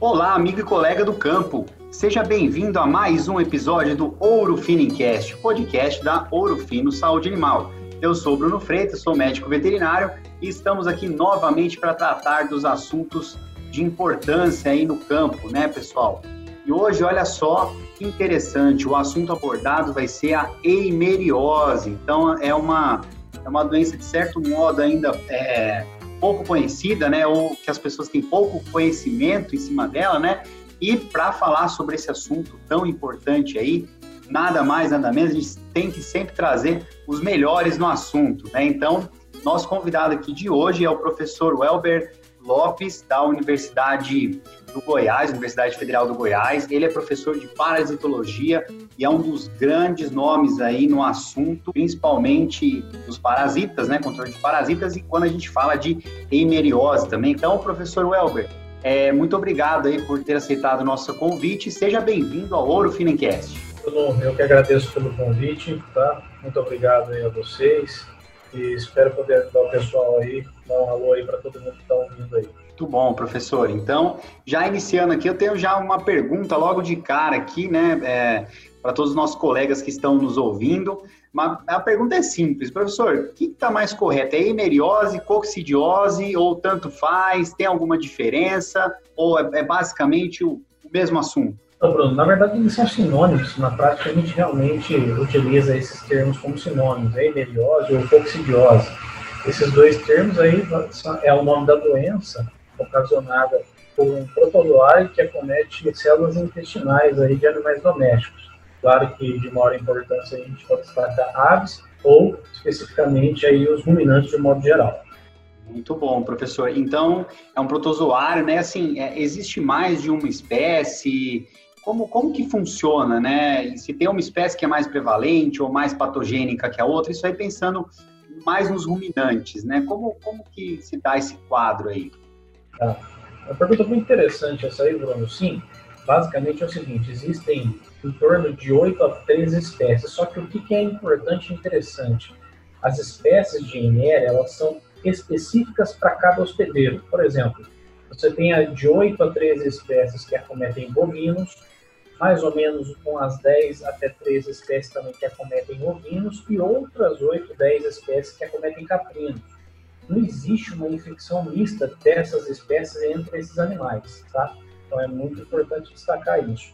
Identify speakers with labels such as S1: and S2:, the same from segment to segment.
S1: Olá, amigo e colega do campo. Seja bem-vindo a mais um episódio do Ouro Fino podcast da Ouro Fino Saúde Animal. Eu sou Bruno Freitas, sou médico veterinário e estamos aqui novamente para tratar dos assuntos de importância aí no campo, né, pessoal? E hoje, olha só que interessante, o assunto abordado vai ser a eimeriose. Então, é uma, é uma doença, de certo modo, ainda é, pouco conhecida, né, ou que as pessoas têm pouco conhecimento em cima dela, né? E para falar sobre esse assunto tão importante aí, nada mais, nada menos, a gente tem que sempre trazer os melhores no assunto, né? Então, nosso convidado aqui de hoje é o professor Welber Lopes, da Universidade do Goiás, Universidade Federal do Goiás. Ele é professor de parasitologia e é um dos grandes nomes aí no assunto, principalmente dos parasitas, né? Controle de parasitas e quando a gente fala de hemeriose também. Então, professor Welber, é, muito obrigado aí por ter aceitado o nosso convite. Seja bem-vindo ao Ouro Finencast.
S2: Eu que agradeço pelo convite, tá? Muito obrigado aí a vocês e espero poder ajudar o pessoal aí, dar um alô aí para todo mundo que está ouvindo aí.
S1: Muito bom, professor. Então, já iniciando aqui, eu tenho já uma pergunta logo de cara aqui, né, é, para todos os nossos colegas que estão nos ouvindo. Mas a pergunta é simples, professor, o que está mais correto? É hemeriose, coccidiose ou tanto faz? Tem alguma diferença? Ou é, é basicamente o, o, mesmo assunto?
S2: Então, Bruno, na verdade eles são sinônimos. Na prática a gente realmente utiliza esses termos como sinônimos, é hemeriose ou coccidiose. Esses dois termos aí é o nome da doença ocasionada por um protozoário que acomete células intestinais aí de animais domésticos. Claro que de maior importância a gente pode destacar aves ou especificamente aí os ruminantes de modo geral.
S1: Muito bom, professor. Então, é um protozoário, né? Assim, é, existe mais de uma espécie? Como, como que funciona, né? Se tem uma espécie que é mais prevalente ou mais patogênica que a outra, isso aí pensando mais nos ruminantes, né? Como, como que se dá esse quadro aí?
S2: Tá. Uma pergunta muito interessante essa aí, Bruno. Sim, basicamente é o seguinte: existem em torno de 8 a 13 espécies. Só que o que é importante e interessante? As espécies de Enéria, elas são específicas para cada hospedeiro. Por exemplo, você tem de 8 a 13 espécies que acometem bovinos, mais ou menos umas 10 até 13 espécies também que acometem ovinos e outras 8, 10 espécies que acometem caprinos não existe uma infecção mista dessas espécies entre esses animais, tá? Então é muito importante destacar isso.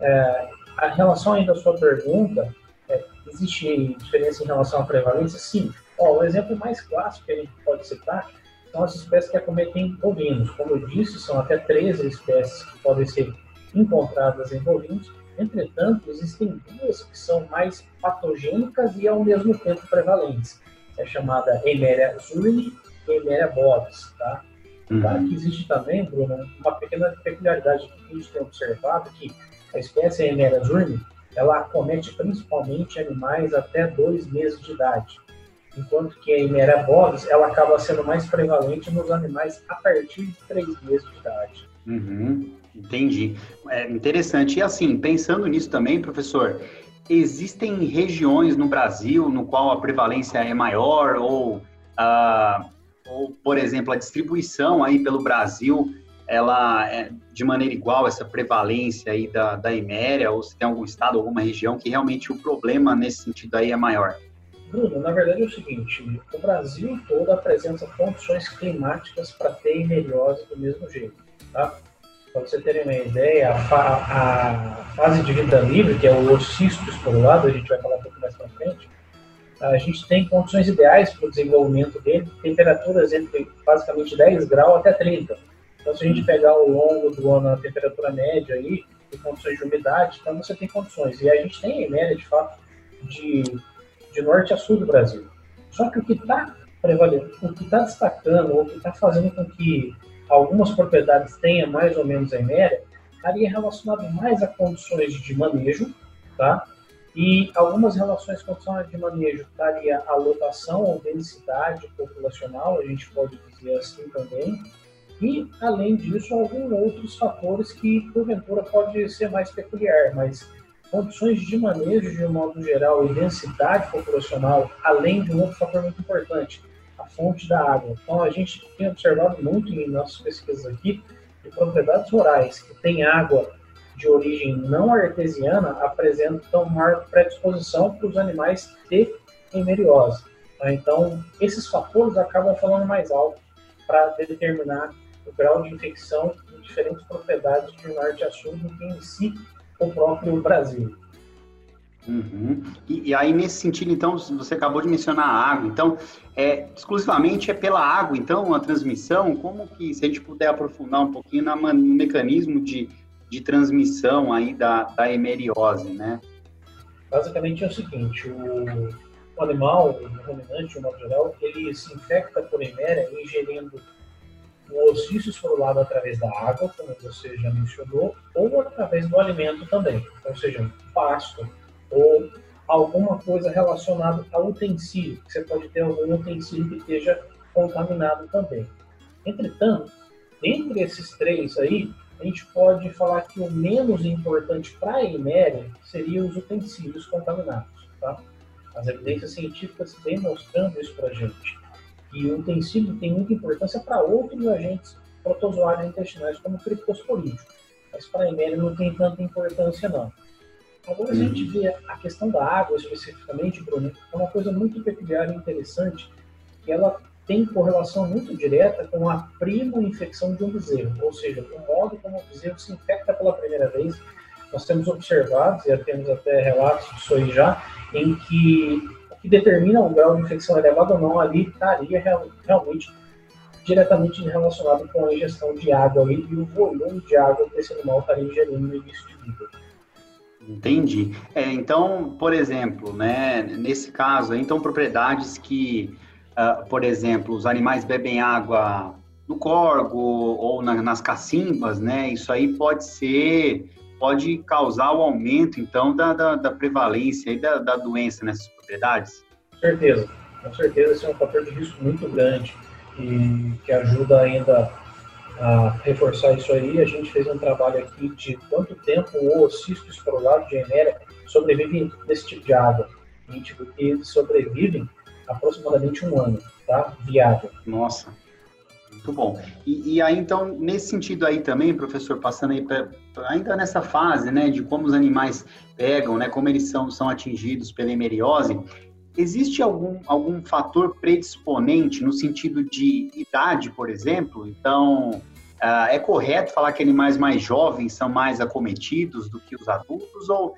S2: É, a relação ainda à sua pergunta, é, existe diferença em relação à prevalência? Sim. Ó, o exemplo mais clássico que a gente pode citar são as espécies que acometem bovinos. Como eu disse, são até 13 espécies que podem ser encontradas em bovinos. Entretanto, existem duas que são mais patogênicas e ao mesmo tempo prevalentes é chamada Emeria zurni e Emeria bovis, tá? Uhum. Claro que existe também, Bruno, uma pequena peculiaridade que a gente tem observado, que a espécie Emeria zurni, ela acomete principalmente animais até dois meses de idade, enquanto que a Emeria bovis, ela acaba sendo mais prevalente nos animais a partir de três meses de idade.
S1: Uhum. Entendi. É interessante. E assim, pensando nisso também, professor, existem regiões no Brasil no qual a prevalência é maior ou, uh, ou por exemplo, a distribuição aí pelo Brasil ela é de maneira igual essa prevalência aí da, da iméria ou se tem algum estado, alguma região que realmente o problema nesse sentido aí é maior?
S2: Bruno, na verdade é o seguinte, o Brasil todo apresenta condições climáticas para ter imeriose do mesmo jeito, tá? Para você terem uma ideia, a, a, fase de vida livre, que é o ocisto esporulado, a gente vai falar um pouco mais para frente, a gente tem condições ideais para o desenvolvimento dele, temperaturas entre basicamente 10 graus até 30. Então, se a gente pegar ao longo do ano a temperatura média aí, e condições de umidade, então você tem condições. E a gente tem em média, de fato, de, de norte a sul do Brasil. Só que o que está prevalecendo, o que está destacando, o que está fazendo com que algumas propriedades tenha mais ou menos a média, estaria relacionado mais a condições de manejo, tá? E algumas relações condições de manejo estaria a lotação ou densidade populacional, a gente pode dizer assim também, e além disso alguns outros fatores que porventura pode ser mais peculiar, mas condições de manejo de um modo geral e densidade populacional, além de um outro fator muito importante, fonte da água. Então, a gente tem observado muito em nossas pesquisas aqui de propriedades rurais que têm água de origem não artesiana apresentam maior predisposição para os animais ter hemeriose. Tá? Então, esses fatores acabam falando mais alto para determinar o grau de infecção em diferentes propriedades de norte a sul do que em si o próprio Brasil.
S1: Uhum. E, e, aí, nesse sentido, então, você acabou de mencionar a água. Então, é, exclusivamente é pela água, então, a transmissão? Como que, se a gente puder aprofundar um pouquinho no mecanismo de, de transmissão aí da, da hemeriose, né?
S2: Basicamente é o seguinte, o, o animal, o ruminante, modo geral, ele se infecta por heméria ingerindo o ossício esfolado através da água, como você já mencionou, ou através do alimento também, ou seja, pasto, ou alguma coisa relacionada a utensílio, que você pode ter algum utensílio que esteja contaminado também. Entretanto, entre esses três aí, a gente pode falar que o menos importante para a eméria seria os utensílios contaminados. Tá? As evidências científicas vêm mostrando isso para a gente. E o utensílio tem muita importância para outros agentes protozoários intestinais, como o criptosporídeo. Mas para a eméria não tem tanta importância, não. Se a gente vê a questão da água especificamente, Bruno, é uma coisa muito peculiar e interessante, que ela tem correlação muito direta com a prima infecção de um bezerro, ou seja, o modo como o bezerro se infecta pela primeira vez. Nós temos observado, e temos até relatos disso aí já, em que o que determina o grau de infecção elevado ou não ali estaria real, realmente diretamente relacionado com a ingestão de água ali, e o volume de água que esse animal estaria ingerindo no início de vida.
S1: Entendi. É, então, por exemplo, né, nesse caso, então propriedades que uh, por exemplo, os animais bebem água no corgo ou na, nas cacimbas, né? Isso aí pode ser, pode causar o aumento, então, da, da, da prevalência e da, da doença nessas propriedades?
S2: Com certeza, com certeza esse é um fator de risco muito grande e que ajuda ainda a reforçar isso aí. A gente fez um trabalho aqui de quanto tempo o cisto esporulado de eméria sobrevive nesse tipo de água. A gente viu que eles sobrevivem aproximadamente um ano, tá? Viável.
S1: Nossa, muito bom. E, e, aí, então, nesse sentido aí também, professor, passando aí ainda nessa fase, né, de como os animais pegam, né, como eles são, são atingidos pela hemeriose, existe algum, algum fator predisponente no sentido de idade, por exemplo? Então, uh, é correto falar que animais mais jovens são mais acometidos do que os adultos ou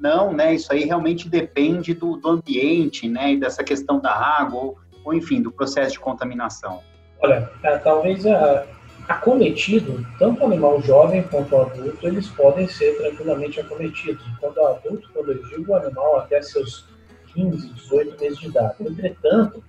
S1: não, né? Isso aí realmente depende do, do ambiente, né? E dessa questão da água, ou, ou enfim, do processo de contaminação.
S2: Olha, é, talvez a, acometido, tanto animal jovem quanto adulto, eles podem ser tranquilamente acometidos. Quando adulto, quando eu digo animal até seus 15, 18 meses de idade. Entretanto,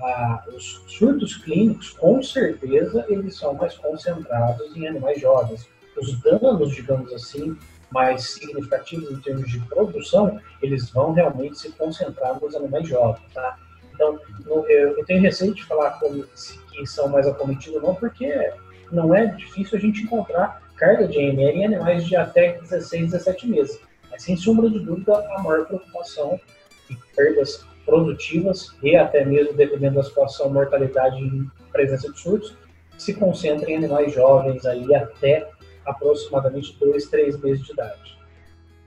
S2: ah, os surtos clínicos, com certeza, eles são mais concentrados em animais jovens. Os danos, digamos assim, mais significativos em termos de produção, eles vão realmente se concentrar nos animais jovens, tá? Então, eu tenho receio de falar como, que são mais acometidos não, porque não é difícil a gente encontrar carga de AMR em animais de até 16, 17 meses. Mas, sem sombra de dúvida, a maior preocupação perdas produtivas e até mesmo, dependendo da situação, mortalidade em presença de surtos, se concentra em animais jovens aí até aproximadamente dois, três meses de idade.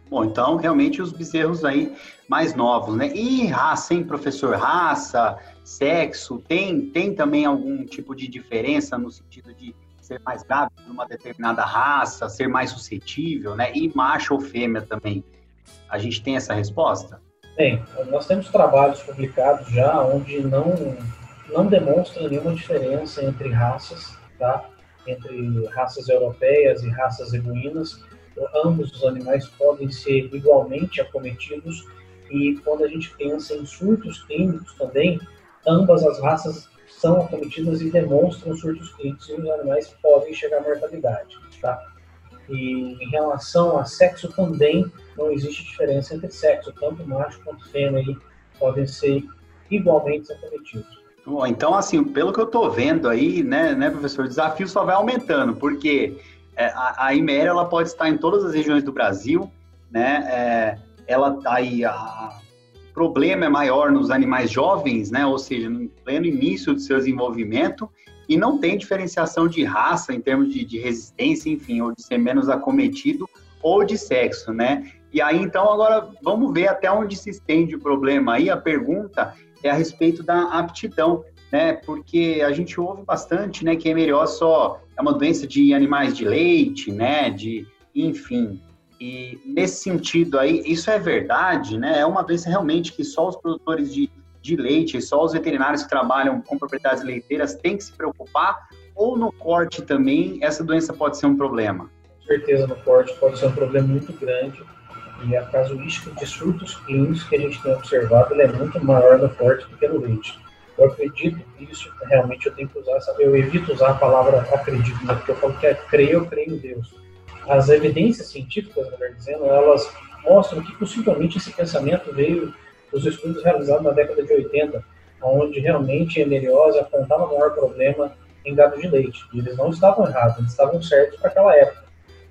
S1: Bom, então realmente os bezerros aí mais novos, né? E raça, hein, professor? Raça, sexo, tem, tem também algum tipo de diferença no sentido de ser mais grave numa determinada raça, ser mais suscetível, né? E macho ou fêmea também. A gente tem essa resposta?
S2: Tem. Nós temos trabalhos publicados já onde não, não demonstra nenhuma diferença entre raças, tá? entre raças europeias e raças ebuínas. Ambos os animais podem ser igualmente acometidos e quando a gente pensa em surtos clínicos também, ambas as raças são acometidas e demonstram surtos clínicos e os animais podem chegar à mortalidade. Tá? E em relação a sexo também não existe diferença entre sexo, tanto macho quanto fêmea podem ser igualmente acometidos.
S1: Bom, então, assim, pelo que eu estou vendo aí, né, né, professor, o desafio só vai aumentando, porque é, a, a Iméria ela pode estar em todas as regiões do Brasil né? É, ela tá aí a o problema é maior nos animais jovens, né? Ou seja, no pleno início do seu desenvolvimento e não tem diferenciação de raça em termos de, de resistência, enfim, ou de ser menos acometido ou de sexo, né? E aí, então, agora vamos ver até onde se estende o problema. Aí a pergunta é a respeito da aptidão, né? Porque a gente ouve bastante, né, que hemeriose só é uma doença de animais de leite, né? De, enfim, e nesse sentido aí, isso é verdade, né? É uma doença realmente que só os produtores de, de leite, só os veterinários que trabalham com propriedades leiteiras têm que se preocupar? Ou no corte também essa doença pode ser um problema?
S2: Com certeza, no corte pode ser um problema muito grande. E a casuística de surtos clínicos que a gente tem observado é muito maior no corte do que no leite. Eu acredito nisso, realmente eu tenho que usar, eu evito usar a palavra acredito, né? porque eu falo que é creio, eu creio em Deus as evidências científicas, melhor dizendo, elas mostram que possivelmente esse pensamento veio dos estudos realizados na década de 80, onde realmente a hemeriose apontava o maior problema em gado de leite. E eles não estavam errados, eles estavam certos para aquela época.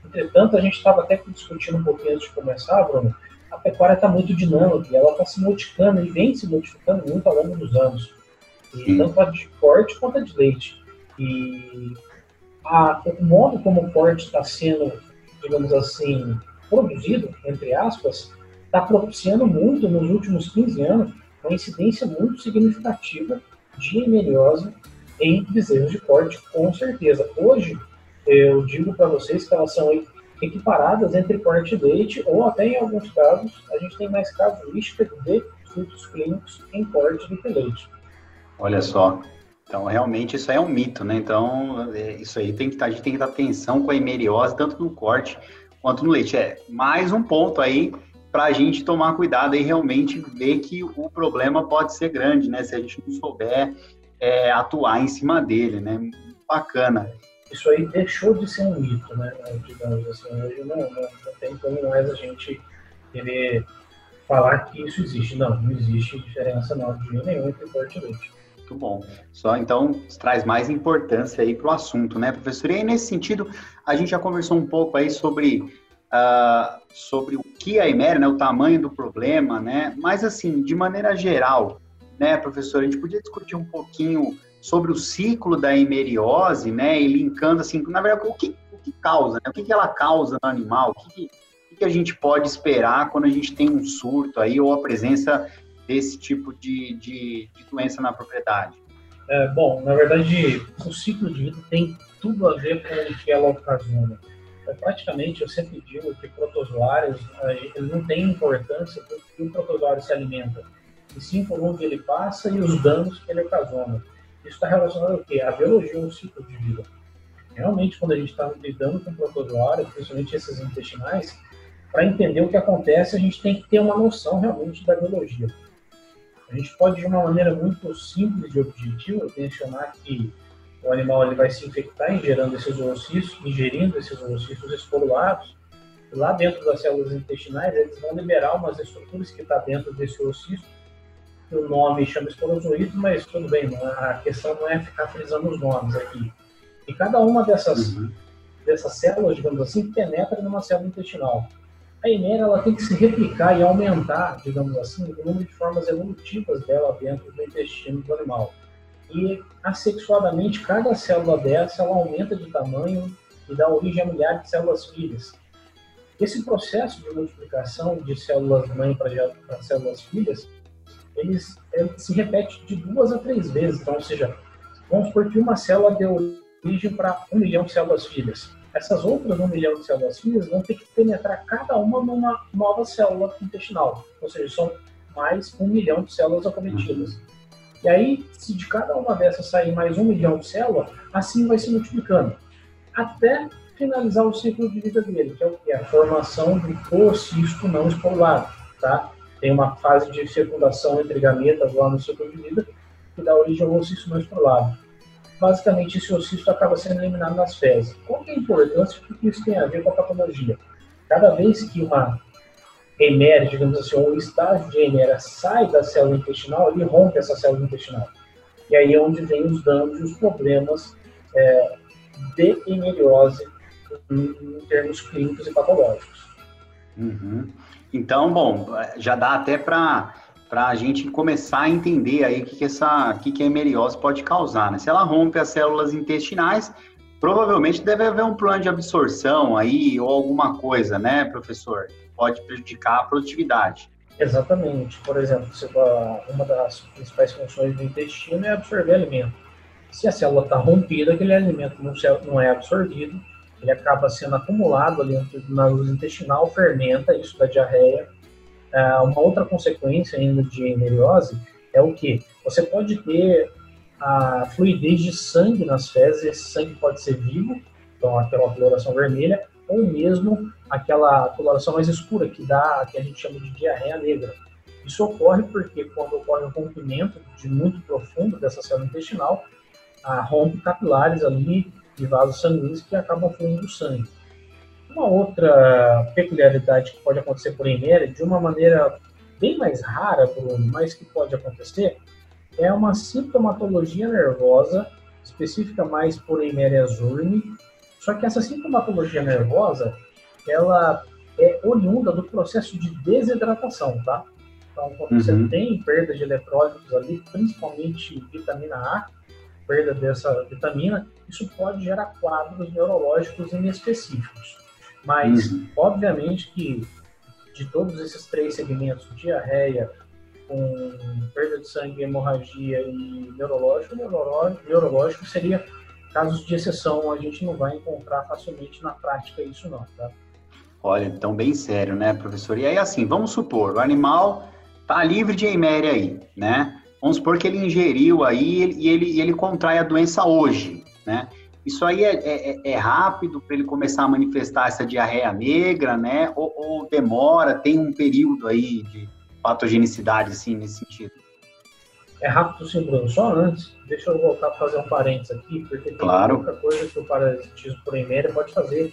S2: Entretanto, a gente estava até discutindo um pouquinho antes de começar, Bruno, a pecuária está muito dinâmica, ela está se modificando e vem se modificando muito ao longo dos anos. E tanto a de corte quanto a de leite. E a, o modo como o corte está sendo digamos assim, produzido, entre aspas, está propiciando muito nos últimos 15 anos uma incidência muito significativa de hemeliose em bezerros de corte, com certeza. Hoje, eu digo para vocês que elas são equiparadas entre corte e leite, ou até em alguns casos, a gente tem mais casuística de frutos clínicos em corte do que leite.
S1: Olha só, então, realmente, isso é um mito, né? Então, é, isso aí tem que tá, a gente tem que dar atenção com a hemeriose, tanto no corte quanto no leite. É mais um ponto aí para a gente tomar cuidado e realmente ver que o problema pode ser grande, né? Se a gente não souber é, atuar em cima dele, né? Bacana.
S2: Isso aí deixou de ser um mito, né? Digamos assim, hoje não, não, não tem como mais a gente querer falar que isso existe. Não, não existe diferença não, de nenhum entre corte e leite.
S1: Muito bom. Só então traz mais importância aí para o assunto, né, professor? E aí, nesse sentido, a gente já conversou um pouco aí sobre, uh, sobre o que é a IMER, né, o tamanho do problema, né? Mas assim, de maneira geral, né, professor, a gente podia discutir um pouquinho sobre o ciclo da hemeriose, né, e linkando assim, na verdade, o que, o que causa, né? O que, que ela causa no animal? O que, que, a gente pode esperar quando a gente tem um surto aí ou a presença desse tipo de, de, de doença na propriedade?
S2: É, bom, na verdade, o ciclo de vida tem tudo a ver com o que ela ocasiona. É, praticamente, eu sempre digo que protozoários é, eles não têm importância porque o protozoário se alimenta, e sim por onde ele passa e os danos que ele ocasiona. Isso está relacionado ao quê? A biologia ou ciclo de vida. Realmente, quando a gente está lidando com protozoários, principalmente esses intestinais, para entender o que acontece, a gente tem que ter uma noção realmente da biologia. A gente pode, de uma maneira muito simples e objetiva, mencionar que o animal ele vai se infectar ingerando esses oocistos, ingerindo esses oocistos esporulados, lá dentro das células intestinais eles vão liberar umas estruturas que está dentro desse oocisto, que o nome chama esporozoído, mas tudo bem, a questão não é ficar frisando os nomes aqui. E cada uma dessas, uhum. dessas células, digamos assim, penetra numa célula intestinal a Inera ela tem que se replicar e aumentar, digamos assim, o número de formas evolutivas dela dentro do intestino do animal. E, assexuadamente, cada célula dessa ela aumenta de tamanho e dá origem a milhares de células filhas. Esse processo de multiplicação de células mãe para células filhas, eles, ele se repete de duas a três vezes. Então, ou seja, vamos supor que uma célula deu origem para um milhão de células filhas essas outras um milhão de células filhas vão ter que penetrar cada uma numa nova célula intestinal. Ou seja, são mais um milhão de células acometidas. E aí, se de cada uma dessas sair mais um milhão de células, assim vai se multiplicando. Até finalizar o ciclo de vida dele, que é o? A formação do oocisto não esporulado, tá? Tem uma fase de fecundação entre gametas lá no ciclo de vida, que dá origem ao oocisto não esporulado basicamente esse oocisto acaba sendo eliminado nas fezes. Qual é a importância? O que isso tem a ver com a patologia? Cada vez que uma hemera, digamos assim, um estágio de hemera sai da célula intestinal, ele rompe essa célula intestinal. E aí é onde vem os danos e os problemas é, de hemeriose em, em termos clínicos e patológicos.
S1: Uhum. Então, bom, já dá até para para a gente começar a entender aí o que, que, essa, que, que a hemeriose pode causar. Né? Se ela rompe as células intestinais, provavelmente deve haver um plano de absorção aí ou alguma coisa, né, professor? Pode prejudicar a produtividade.
S2: Exatamente. Por exemplo, uma das principais funções do intestino é absorver alimento. Se a célula está rompida, aquele alimento não é absorvido, ele acaba sendo acumulado ali na luz intestinal, fermenta, isso da diarreia. É, uma outra consequência ainda de hemeriose é o que? Você pode ter a fluidez de sangue nas fezes, esse sangue pode ser vivo, então aquela coloração vermelha, ou mesmo aquela coloração mais escura que dá, que a gente chama de diarreia negra. Isso ocorre porque quando ocorre um rompimento de muito profundo dessa célula intestinal, a rompe capilares ali de vasos sanguíneos que acabam fluindo sangue. Uma outra peculiaridade que pode acontecer por eméria, de uma maneira bem mais rara, Bruno, mas que pode acontecer, é uma sintomatologia nervosa, específica mais por eméria zurni, só que essa sintomatologia nervosa, ela é oriunda do processo de desidratação, tá? Então, quando uhum. você tem perda de eletrólitos ali, principalmente vitamina A, perda dessa vitamina, isso pode gerar quadros neurológicos inespecíficos. Mas, uhum. obviamente que de todos esses três segmentos, diarreia, com perda de sangue, hemorragia e neurológico, neurológico, seria casos de exceção, a gente não vai encontrar facilmente na prática isso não, tá?
S1: Olha, então bem sério, né, professor? E aí, assim, vamos supor, o animal tá livre de eméria aí, né? Vamos supor que ele ingeriu aí e ele, ele contrai a doença hoje, né? Isso aí é, é, é rápido para ele começar a manifestar essa diarreia negra, né? Ou, ou, demora, tem um período aí de patogenicidade, assim, nesse sentido?
S2: É rápido sim, Bruno. Só antes, deixa eu voltar para fazer um parênteses aqui, porque tem
S1: claro.
S2: outra coisa que o parasitismo por eméria pode fazer,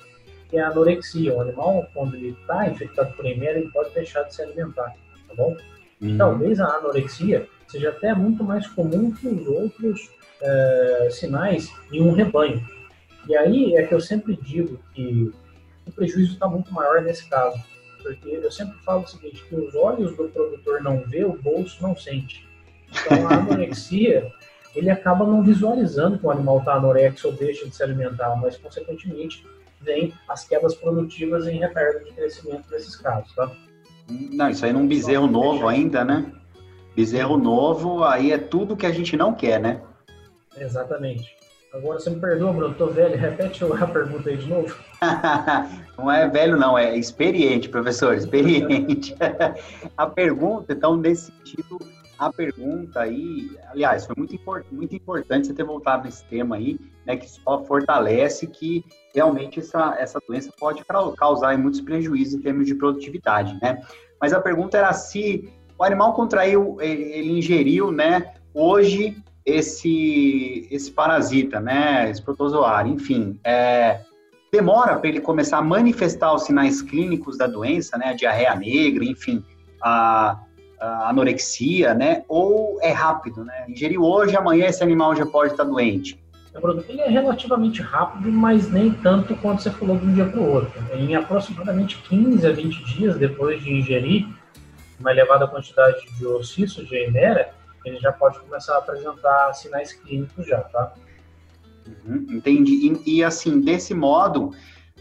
S2: que é a anorexia. O animal, quando ele está infectado por eméria, ele pode deixar de se alimentar, tá bom? Uhum. Talvez a anorexia seja até muito mais comum que os outros é, sinais em um rebanho. E aí é que eu sempre digo que o prejuízo está muito maior nesse caso, porque eu sempre falo o seguinte, que os olhos do produtor não vê, o bolso não sente. Então a anorexia, ele acaba não visualizando que o animal está anorexo ou deixa de se alimentar, mas consequentemente vem as quedas produtivas em retardo de crescimento desses casos, tá?
S1: Não, isso aí num bezerro novo ainda, né? Bezerro novo, aí é tudo que a gente não quer, né?
S2: Exatamente. Agora você me perdoa, Bruno, tô velho. Repete a pergunta aí de novo.
S1: não é velho, não, é experiente, professor, experiente. a pergunta, então, nesse sentido, a pergunta aí, aliás, foi muito, import, muito importante você ter voltado nesse tema aí, né, que só fortalece que realmente essa, essa doença pode causar muitos prejuízos em termos de produtividade, né? Mas a pergunta era se o animal contraiu, ele ingeriu, né, hoje esse, esse parasita, né, esse protozoário, enfim, é, demora para ele começar a manifestar os sinais clínicos da doença, né, a diarreia negra, enfim, a, a anorexia, né, ou é rápido, né, ingeriu hoje, amanhã esse animal já pode estar doente.
S2: Ele é relativamente rápido, mas nem tanto quanto você falou de um dia para o outro. Em aproximadamente 15 a 20 dias depois de ingerir uma elevada quantidade de ossiço de emera, ele já pode começar a apresentar sinais clínicos já, tá?
S1: Uhum, entendi. E, e, assim, desse modo,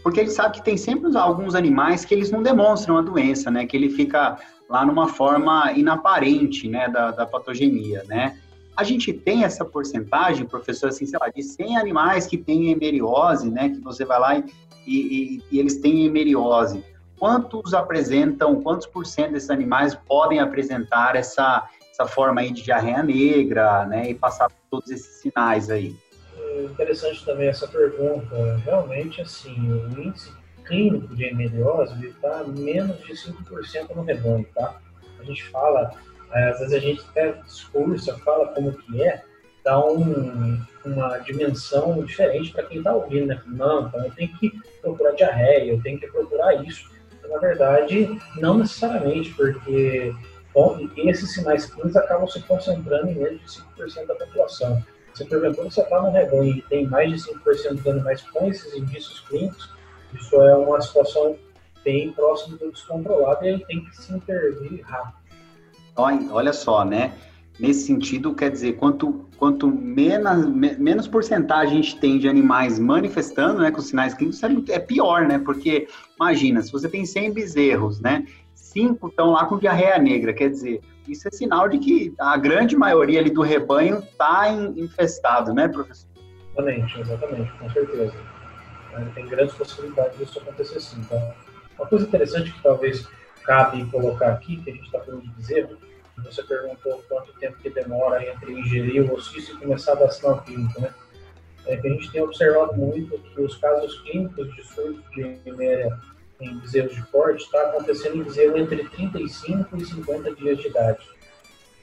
S1: porque ele sabe que tem sempre alguns animais que eles não demonstram a doença, né? Que ele fica lá numa forma inaparente, né, da, da patogenia, né? A gente tem essa porcentagem, professor, assim, sei lá, de 100 animais que têm hemeriose, né? Que você vai lá e, e, e eles têm hemeriose. Quantos apresentam, quantos por cento desses animais podem apresentar essa, essa forma aí de diarreia negra, né, e passar por todos esses sinais aí?
S2: É interessante também essa pergunta. Realmente, assim, o índice clínico de hemeliose está menos de 5% no rebanho, tá? A gente fala, é, às vezes a gente até discursa, fala como que é, dá um, uma dimensão diferente para quem está ouvindo, né? Não, então eu tenho que procurar diarreia, eu tenho que procurar isso. Na verdade, não necessariamente, porque Bom, e esses sinais clínicos acabam se concentrando em menos de 5% da população. Se porventura você está no rebanho e tem mais de 5% dos animais com esses indícios clínicos, isso é uma situação bem próximo do descontrolado e aí tem que se intervir rápido.
S1: Olha só, né? Nesse sentido, quer dizer, quanto, quanto menos, menos porcentagem a gente tem de animais manifestando, né, com sinais clínicos, é, é pior, né? Porque, imagina, se você tem 100 bezerros, né, cinco estão lá com diarreia negra, quer dizer, isso é sinal de que a grande maioria ali do rebanho está infestado, né, professor?
S2: Exatamente, exatamente, com certeza. Tem grandes possibilidades disso acontecer sim. Então, uma coisa interessante que talvez cabe colocar aqui, que a gente está falando de bezerro, você perguntou quanto tempo que demora entre ingerir o ossício e começar a dar sinal clínico, né? É que a gente tem observado muito que os casos clínicos de surto de eméria em bezerros de corte está acontecendo em bezerro entre 35 e 50 dias de idade.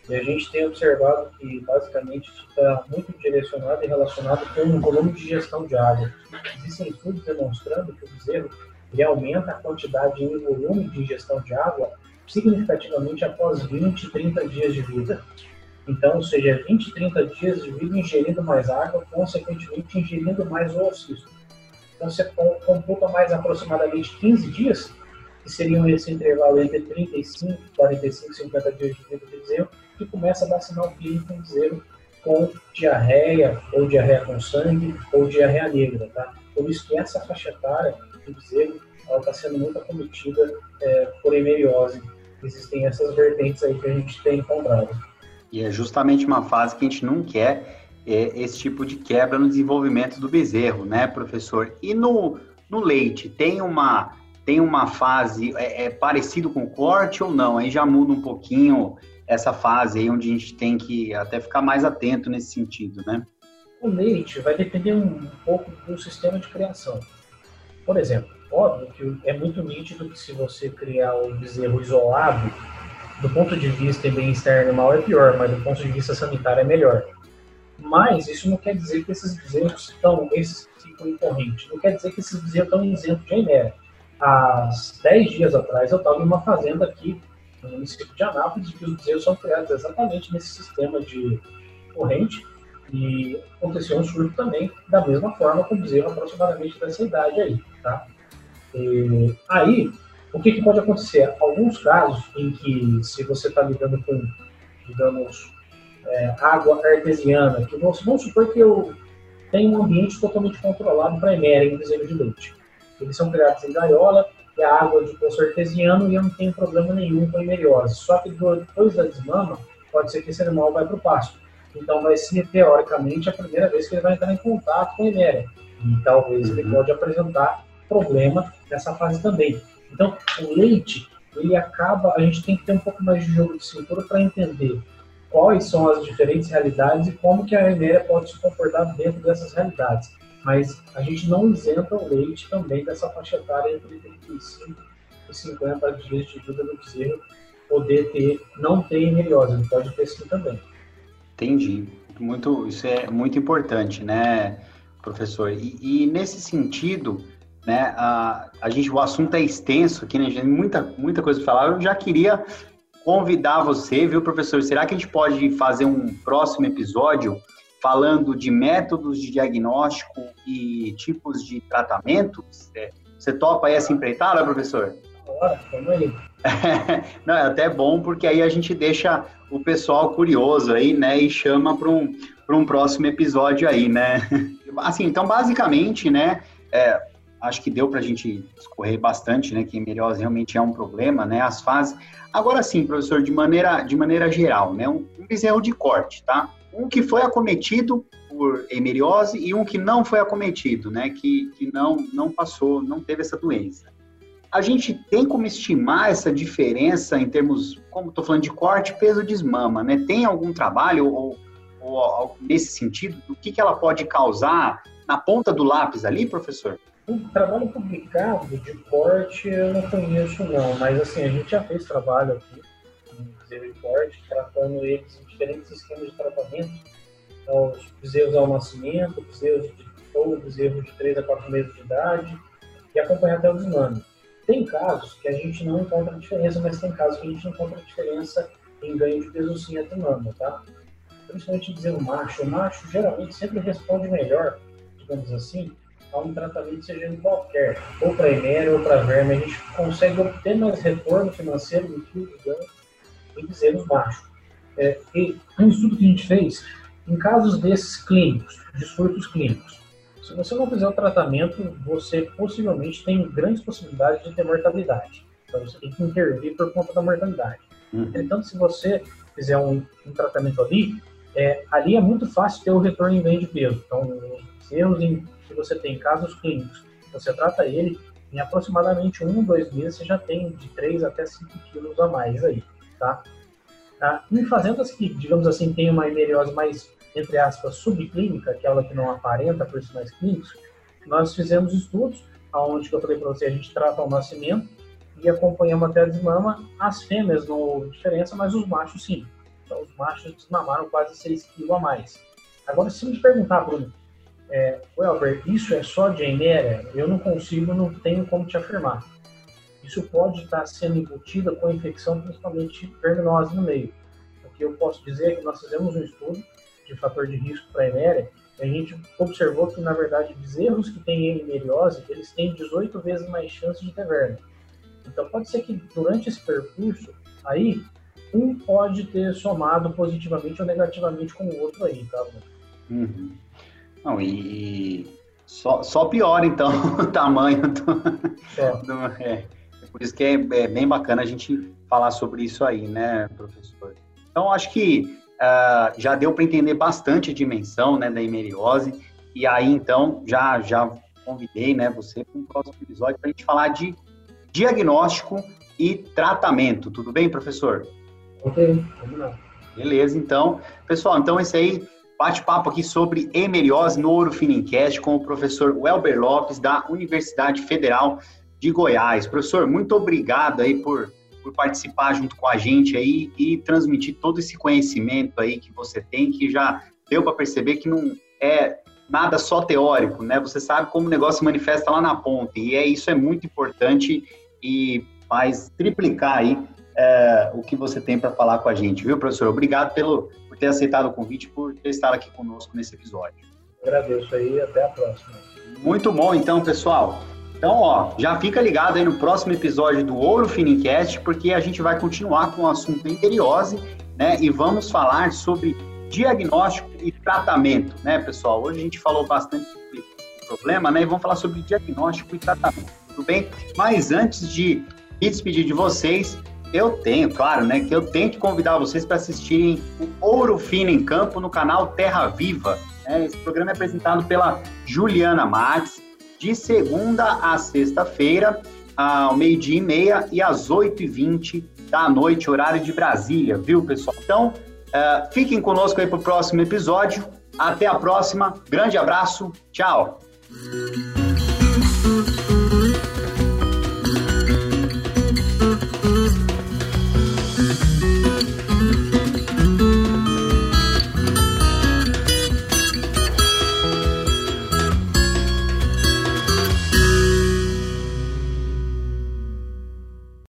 S2: E a gente tem observado que, basicamente, está muito direcionado e relacionado com o volume de ingestão de água. Existem estudos demonstrando que o bezerro ele aumenta a quantidade e o volume de ingestão de água significativamente após 20, 30 dias de vida. Então, ou seja, 20, 30 dias de vida ingerindo mais água, consequentemente ingerindo mais o ossício. Então, você computa mais aproximadamente 15 dias, que seriam esse intervalo entre 35, 45, 50 dias de vida do bezerro, que começa a dar sinal clínico em bezerro com diarreia, ou diarreia com sangue, ou diarreia negra, tá? Por isso que essa faixa etária do bezerro, ela está sendo muito acometida é, por hemeriose. Existem essas vertentes aí que a gente tem encontrado.
S1: E é justamente uma fase que a gente não quer é, esse tipo de quebra no desenvolvimento do bezerro, né, professor? E no, no leite, tem uma, tem uma fase é, é parecido com o corte ou não? Aí já muda um pouquinho essa fase aí onde a gente tem que até ficar mais atento nesse sentido, né?
S2: O leite vai depender um pouco do sistema de criação. Por exemplo, óbvio que é muito nítido que se você criar um bezerro isolado, do ponto de vista de bem-estar animal é pior, mas do ponto de vista sanitário é melhor. Mas isso não quer dizer que esses bezerros estão, esses ficam em corrente, não quer dizer que esses bezerros estão isentos de anemia. Há 10 dias atrás eu estava em uma fazenda aqui no município de Anápolis que os bezerros são criados exatamente nesse sistema de corrente e aconteceu um surto também da mesma forma com o bezerro aproximadamente dessa idade aí, tá? E, aí, o que, que pode acontecer? Alguns casos em que se você está lidando com, digamos, é, água artesiana, que vamos, vamos supor que eu tenho um ambiente totalmente controlado para eméria em bezerro de leite. Eles são criados em gaiola, e a água de poço artesiano e eu não tenho problema nenhum com emeriose. Só que depois da desmama, pode ser que esse animal vai para o pasto. Então vai ser, teoricamente, a primeira vez que ele vai entrar em contato com a eméria. E talvez ele uhum. pode apresentar problema nessa fase também. Então, o leite, ele acaba, a gente tem que ter um pouco mais de jogo de cintura para entender quais são as diferentes realidades e como que a eméria pode se comportar dentro dessas realidades mas a gente não isenta o leite também dessa faixa etária entre 35 e 50 dias de vida do bezerro poder ter, não ter hemeriose, ele pode ter sim também.
S1: Entendi. Muito, isso é muito importante, né, professor? E, e nesse sentido, né, a, a gente, o assunto é extenso aqui, né, gente, muita, muita coisa para falar. Eu já queria convidar você, viu, professor? Será que a gente pode fazer um próximo episódio falando de métodos de diagnóstico e tipos de tratamentos. É, você topa aí essa empreitada, professor?
S2: Bora, vamos aí.
S1: Não, é até bom porque aí a gente deixa o pessoal curioso aí, né, e chama para um, um próximo episódio aí, né? Assim, então, basicamente, né, é, acho que deu para a gente escorrer bastante, né, que a realmente é um problema, né, as fases. Agora sim, professor, de maneira, de maneira geral, né, um, um bezerro de corte, tá? um que foi acometido por hemeriose e um que não foi acometido, né, que, que não, não passou, não teve essa doença. A gente tem como estimar essa diferença em termos, como estou falando de corte, peso, desmama, né? Tem algum trabalho ou, ou, nesse sentido do que, que ela pode causar na ponta do lápis ali, professor?
S2: Um trabalho publicado de corte eu não conheço não, mas assim, a gente já fez trabalho aqui bezerro de corte, tratando eles em diferentes esquemas de tratamento. Então, os bezerros ao nascimento, bezerros de, ou bezerros de 3 a 4 meses de idade, e acompanhar até o desmame. Tem casos que a gente não encontra diferença, mas tem casos que a gente encontra diferença em ganho de peso sim até mama, tá? Principalmente dizer o macho. O macho geralmente sempre responde melhor, digamos assim, a um tratamento, seja em qualquer, ou para eméria ou para verme, a gente consegue obter mais retorno financeiro do que usando em bezerros baixos. É, e um estudo que a gente fez, em casos desses clínicos, de surtos clínicos, se você não fizer o tratamento, você possivelmente tem grandes possibilidades de ter mortalidade. Então você tem que intervir por conta da mortalidade. Uhum. Então, se você fizer um, um tratamento ali, é, ali é muito fácil ter o retorno em ganho de peso. Então, os erros em, que você tem, casos clínicos, você trata ele, em aproximadamente um, dois meses, você já tem de 3 até 5 quilos a mais aí, tá? Ah, em fazendas que, digamos assim, tem uma hemeriose mais, entre aspas, subclínica, aquela que não aparenta por sinais clínicos, nós fizemos estudos, onde que eu falei para você, a gente trata o nascimento e acompanhamos até a desmama. As fêmeas não houve diferença, mas os machos sim. Então, os machos desmamaram quase 6 quilos a mais. Agora, se me perguntar, Bruno, é, Welber, isso é só de enéria? Eu não consigo, não tenho como te afirmar isso pode estar sendo embutida com infecção, principalmente verminose no meio. O que eu posso dizer é que nós fizemos um estudo de fator de risco para a eméria e a gente observou que, na verdade, bezerros que têm hemimeriose, eles têm 18 vezes mais chance de ter verme. Então, pode ser que durante esse percurso, aí, um pode ter somado positivamente ou negativamente com o outro aí, tá?
S1: Uhum. Não, e só, só piora, então, o tamanho do... do é. Por isso que é, é, bem bacana a gente falar sobre isso aí, né, professor? Então, acho que uh, já deu para entender bastante a dimensão né, da hemeriose. E aí, então, já, já convidei né, você para um próximo episódio para a gente falar de diagnóstico e tratamento. Tudo bem, professor?
S2: Ok, vamos lá.
S1: Beleza, então. Pessoal, então esse aí, bate-papo aqui sobre hemeriose no Ouro Finincast com o professor Welber Lopes, da Universidade Federal de Goiás. Professor, muito obrigado aí por, por participar junto com a gente aí e transmitir todo esse conhecimento aí que você tem, que já deu para perceber que não é nada só teórico, né? Você sabe como o negócio se manifesta lá na ponta e é isso é muito importante e faz triplicar aí é, o que você tem para falar com a gente, viu, professor? Obrigado pelo ter aceitado o convite, por estado aqui conosco nesse episódio.
S2: Agradeço aí, até a próxima.
S1: Muito bom, então, pessoal. Então, ó, já fica ligado aí no próximo episódio do Ouro Finicast, porque a gente vai continuar com o assunto imperiose, né? E vamos falar sobre diagnóstico e tratamento, né, pessoal? Hoje a gente falou bastante sobre problema, né? E vamos falar sobre diagnóstico e tratamento, tudo bem? Mas antes de me despedir de vocês, eu tenho, claro, né, que eu tenho que convidar vocês para assistirem o Ouro Fino em Campo no canal Terra Viva. Né? Esse programa é apresentado pela Juliana Matos de segunda a sexta-feira, ao meio-dia e meia e às 8h20 da noite, horário de Brasília, viu, pessoal? Então, uh, fiquem conosco aí para o próximo episódio. Até a próxima. Grande abraço. Tchau.